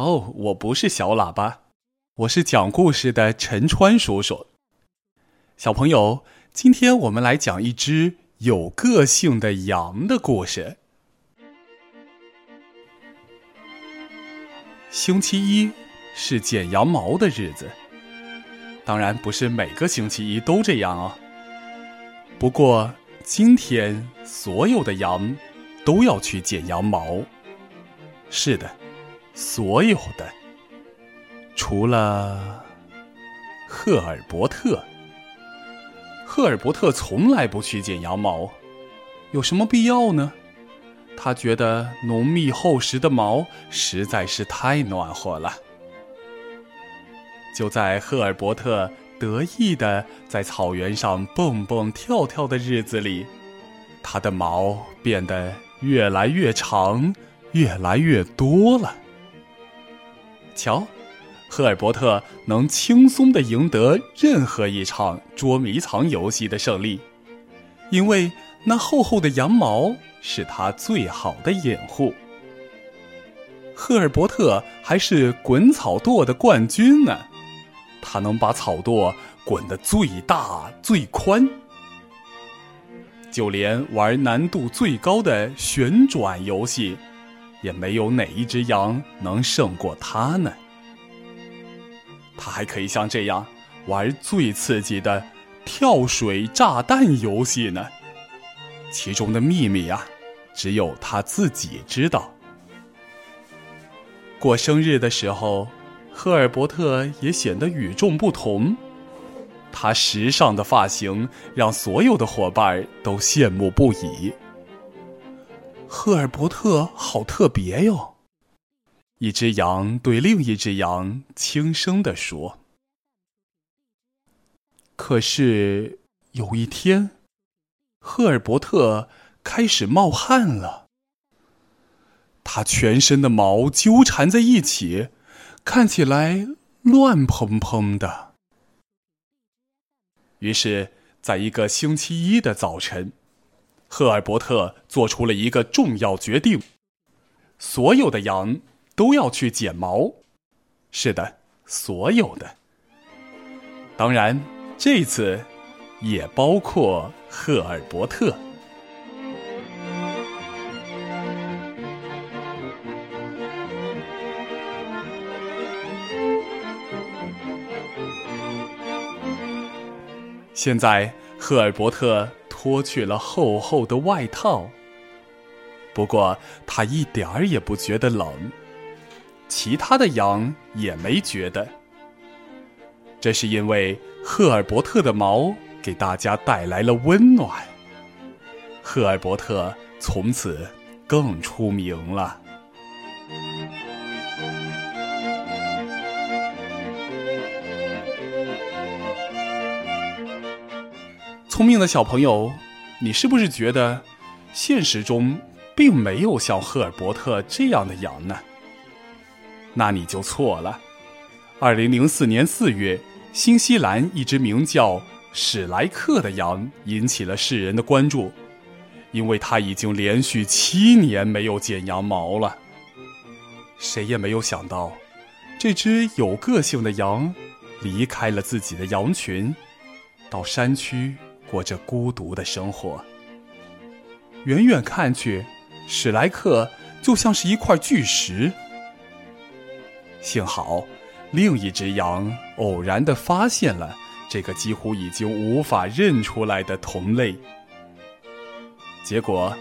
哦，我不是小喇叭，我是讲故事的陈川叔叔。小朋友，今天我们来讲一只有个性的羊的故事。星期一是剪羊毛的日子，当然不是每个星期一都这样哦。不过今天所有的羊都要去剪羊毛。是的。所有的，除了赫尔伯特。赫尔伯特从来不去剪羊毛，有什么必要呢？他觉得浓密厚实的毛实在是太暖和了。就在赫尔伯特得意的在草原上蹦蹦跳跳的日子里，他的毛变得越来越长，越来越多了。瞧，赫尔伯特能轻松的赢得任何一场捉迷藏游戏的胜利，因为那厚厚的羊毛是他最好的掩护。赫尔伯特还是滚草垛的冠军呢，他能把草垛滚得最大最宽，就连玩难度最高的旋转游戏。也没有哪一只羊能胜过他呢。他还可以像这样玩最刺激的跳水炸弹游戏呢，其中的秘密啊，只有他自己知道。过生日的时候，赫尔伯特也显得与众不同。他时尚的发型让所有的伙伴都羡慕不已。赫尔伯特好特别哟！一只羊对另一只羊轻声地说。可是有一天，赫尔伯特开始冒汗了。他全身的毛纠缠在一起，看起来乱蓬蓬的。于是，在一个星期一的早晨。赫尔伯特做出了一个重要决定：所有的羊都要去剪毛。是的，所有的。当然，这次也包括赫尔伯特。现在，赫尔伯特。脱去了厚厚的外套。不过他一点儿也不觉得冷，其他的羊也没觉得。这是因为赫尔伯特的毛给大家带来了温暖。赫尔伯特从此更出名了。聪明的小朋友，你是不是觉得现实中并没有像赫尔伯特这样的羊呢？那你就错了。二零零四年四月，新西兰一只名叫史莱克的羊引起了世人的关注，因为它已经连续七年没有剪羊毛了。谁也没有想到，这只有个性的羊离开了自己的羊群，到山区。过着孤独的生活。远远看去，史莱克就像是一块巨石。幸好，另一只羊偶然的发现了这个几乎已经无法认出来的同类。结果，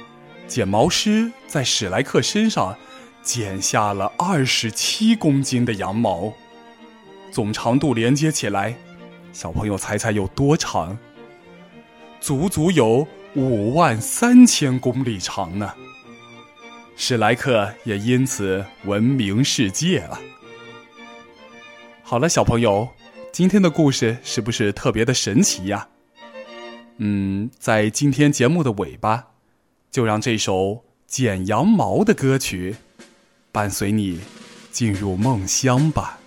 剪毛师在史莱克身上剪下了二十七公斤的羊毛，总长度连接起来，小朋友猜猜有多长？足足有五万三千公里长呢，史莱克也因此闻名世界了。好了，小朋友，今天的故事是不是特别的神奇呀？嗯，在今天节目的尾巴，就让这首剪羊毛的歌曲伴随你进入梦乡吧。